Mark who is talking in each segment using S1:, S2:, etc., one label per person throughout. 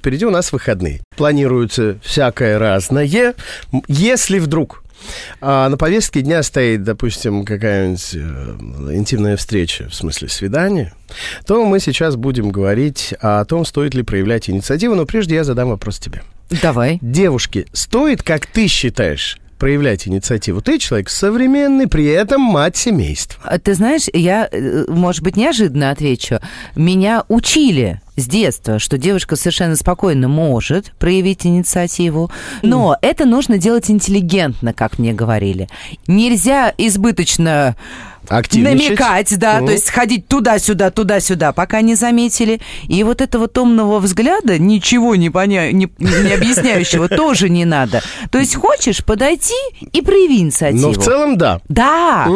S1: впереди у нас выходные. Планируется всякое разное. Если вдруг а на повестке дня стоит, допустим, какая-нибудь э, интимная встреча, в смысле свидание, то мы сейчас будем говорить о том, стоит ли проявлять инициативу. Но прежде я задам вопрос тебе.
S2: Давай.
S1: Девушки, стоит, как ты считаешь, проявлять инициативу. Ты человек современный, при этом мать семейства.
S2: А Ты знаешь, я, э, может быть, неожиданно отвечу. Меня учили с детства, что девушка совершенно спокойно может проявить инициативу, но это нужно делать интеллигентно, как мне говорили. Нельзя избыточно. Намекать, да,
S1: Мгм.
S2: то есть ходить туда-сюда, туда-сюда, пока не заметили. И вот этого томного взгляда, ничего не, поня... не, не объясняющего, тоже не надо. То есть хочешь подойти и прояви инициативу.
S1: Но в целом, да.
S2: Да.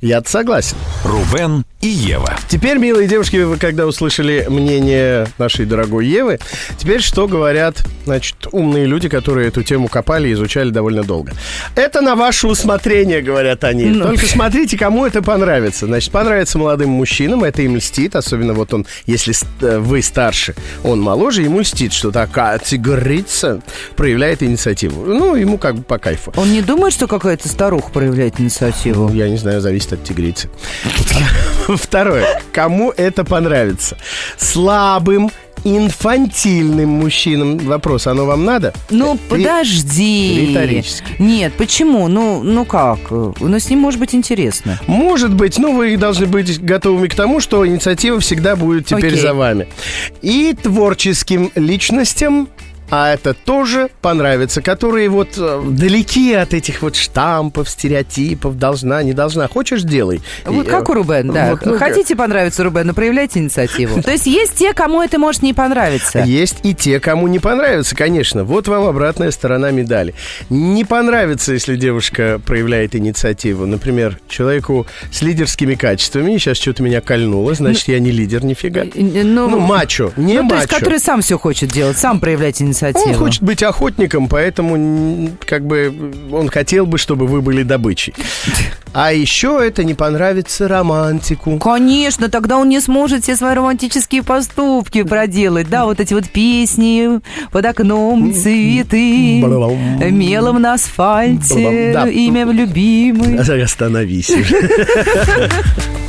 S1: Я согласен.
S3: Рубен и Ева.
S1: Теперь, милые девушки, вы когда услышали мнение нашей дорогой Евы, теперь что говорят, значит, умные люди, которые эту тему копали и изучали довольно долго. Это на ваше усмотрение, говорят они.
S2: Ну.
S1: Только смотрите, кому это понравится. Значит, понравится молодым мужчинам, это им льстит, особенно вот он, если э, вы старше, он моложе, ему льстит, что такая тигрица проявляет инициативу. Ну, ему как бы по кайфу.
S2: Он не думает, что какая-то старуха проявляет инициативу?
S1: Ну, Я не знаю, зависит от тигрицы. Второе. Кому это понравится? Слабым, инфантильным мужчинам. Вопрос, оно вам надо?
S2: Ну,
S1: Ри-
S2: подожди.
S1: риторически.
S2: Нет, почему? Ну, ну как? Ну, с ним может быть интересно.
S1: Может быть, но вы должны быть готовыми к тому, что инициатива всегда будет теперь
S2: Окей.
S1: за вами. И творческим личностям а это тоже понравится, которые вот э, далеки от этих вот штампов, стереотипов, должна, не должна. Хочешь, делай.
S2: Вот
S1: И,
S2: как у
S1: э,
S2: Рубена, да.
S1: вот, ну,
S2: Хотите понравиться Рубену, проявляйте инициативу. То есть есть те, кому это может не понравиться.
S1: Есть и те, кому не понравится, конечно. Вот вам обратная сторона медали. Не понравится, если девушка проявляет инициативу. Например, человеку с лидерскими качествами. Сейчас что-то меня кольнуло, значит, я не лидер нифига.
S2: Ну,
S1: Ну, мачо, не
S2: ну, то есть,
S1: мачо.
S2: который сам все хочет делать, сам проявлять инициативу.
S1: Он хочет быть охотником, поэтому как бы он хотел бы, чтобы вы были добычей. А еще это не понравится романтику.
S2: Конечно, тогда он не сможет все свои романтические поступки проделать. Да, вот эти вот песни под окном, цветы, мелом на асфальте,
S1: да.
S2: имя любимый.
S1: Остановись.